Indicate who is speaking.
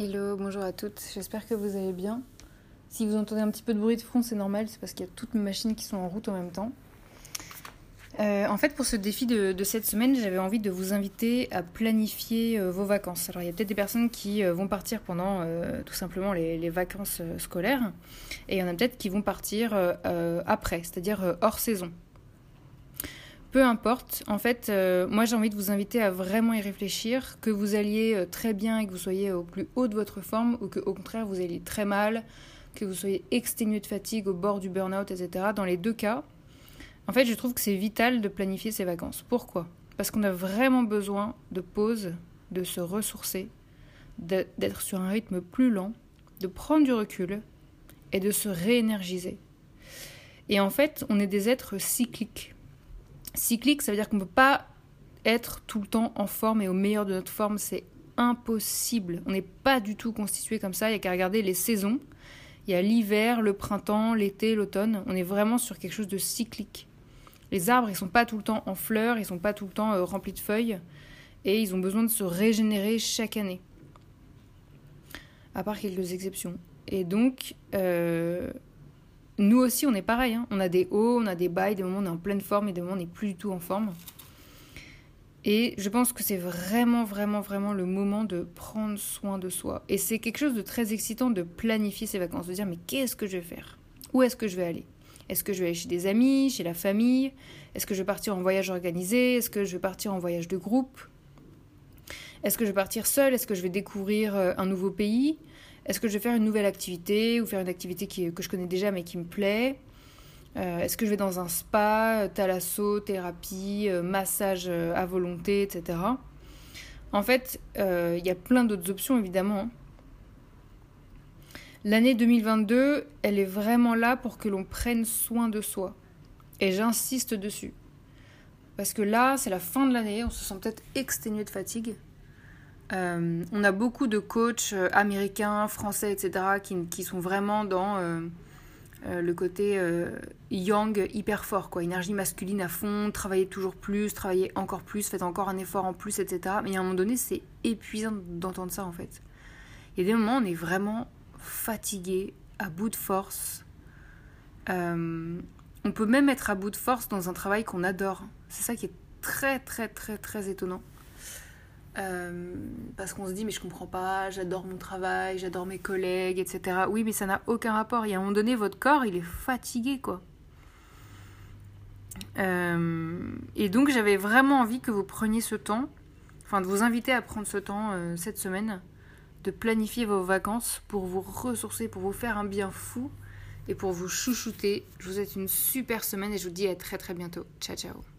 Speaker 1: Hello, bonjour à toutes, j'espère que vous allez bien. Si vous entendez un petit peu de bruit de fond, c'est normal, c'est parce qu'il y a toutes mes machines qui sont en route en même temps. Euh, en fait, pour ce défi de, cette semaine, j'avais envie de vous inviter à planifier euh, vos vacances. Alors, il y a peut-être des personnes qui euh, vont partir pendant tout simplement les, vacances scolaires, et il y en a peut-être qui vont partir après, c'est-à-dire hors saison. Peu importe, en fait, euh, moi j'ai envie de vous inviter à vraiment y réfléchir, que vous alliez euh, très bien et que vous soyez au plus haut de votre forme, ou que au contraire vous alliez très mal, que vous soyez exténué de fatigue, au bord du burn-out, etc. Dans les deux cas, en fait, je trouve que c'est vital de planifier ses vacances. Pourquoi? Parce qu'on a vraiment besoin de pause, de se ressourcer, d'être sur un rythme plus lent, de prendre du recul et de se réénergiser. Et en fait, on est des êtres cycliques. Cyclique, ça veut dire qu'on ne peut pas être tout le temps en forme et au meilleur de notre forme. C'est impossible. On n'est pas du tout constitué comme ça. Il n'y a qu'à regarder les saisons. Il y a l'hiver, le printemps, l'été, l'automne. On est vraiment sur quelque chose de cyclique. Les arbres, ils sont pas tout le temps en fleurs, ils sont pas tout le temps euh, remplis de feuilles, et ils ont besoin de se régénérer chaque année. À part quelques exceptions. Et donc, euh, nous aussi, on est pareil. Hein. On a des hauts, on a des bas, des moments on est en pleine forme et des moments on n'est plus du tout en forme. Et je pense que c'est vraiment, vraiment, vraiment le moment de prendre soin de soi. Et c'est quelque chose de très excitant de planifier ses vacances, de dire mais qu'est-ce que je vais faire? Où est-ce que je vais aller? Est-ce que je vais aller chez des amis, chez la famille? Est-ce que je vais partir en voyage organisé? Est-ce que je vais partir en voyage de groupe? Est-ce que je vais partir seule? Est-ce que je vais découvrir euh, un nouveau pays? Est-ce que je vais faire une nouvelle activité ou faire une activité que je connais déjà mais qui me plaît euh, Est-ce que je vais dans un spa, thalasso, thérapie, euh, massage euh, à volonté, etc. En fait, il y a plein d'autres options évidemment. Hein. L'année 2022, elle est vraiment là pour que l'on prenne soin de soi. Et j'insiste dessus. Parce que là, c'est la fin de l'année, on se sent peut-être exténué de fatigue. Euh, on a beaucoup de coachs euh, américains, français, etc., qui, sont vraiment dans euh, le côté young, hyper fort, quoi. Énergie masculine à fond, travailler toujours plus, travailler encore plus, faites encore un effort en plus, etc. Mais à un moment donné, c'est épuisant d'entendre ça, en fait. Il y a des moments où on est vraiment fatigué, à bout de force. on peut même être à bout de force dans un travail qu'on adore. C'est ça qui est très, très, très, très étonnant. Euh, parce qu'on se dit mais je comprends pas, j'adore mon travail, j'adore mes collègues, etc. Oui mais ça n'a aucun rapport. Y a un moment donné votre corps il est fatigué quoi. Euh, et donc j'avais vraiment envie que vous preniez ce temps, enfin de vous inviter à prendre ce temps euh, cette semaine, de planifier vos vacances pour vous ressourcer, pour vous faire un bien fou et pour vous chouchouter. Je vous souhaite une super semaine et je vous dis à très très bientôt. Ciao ciao.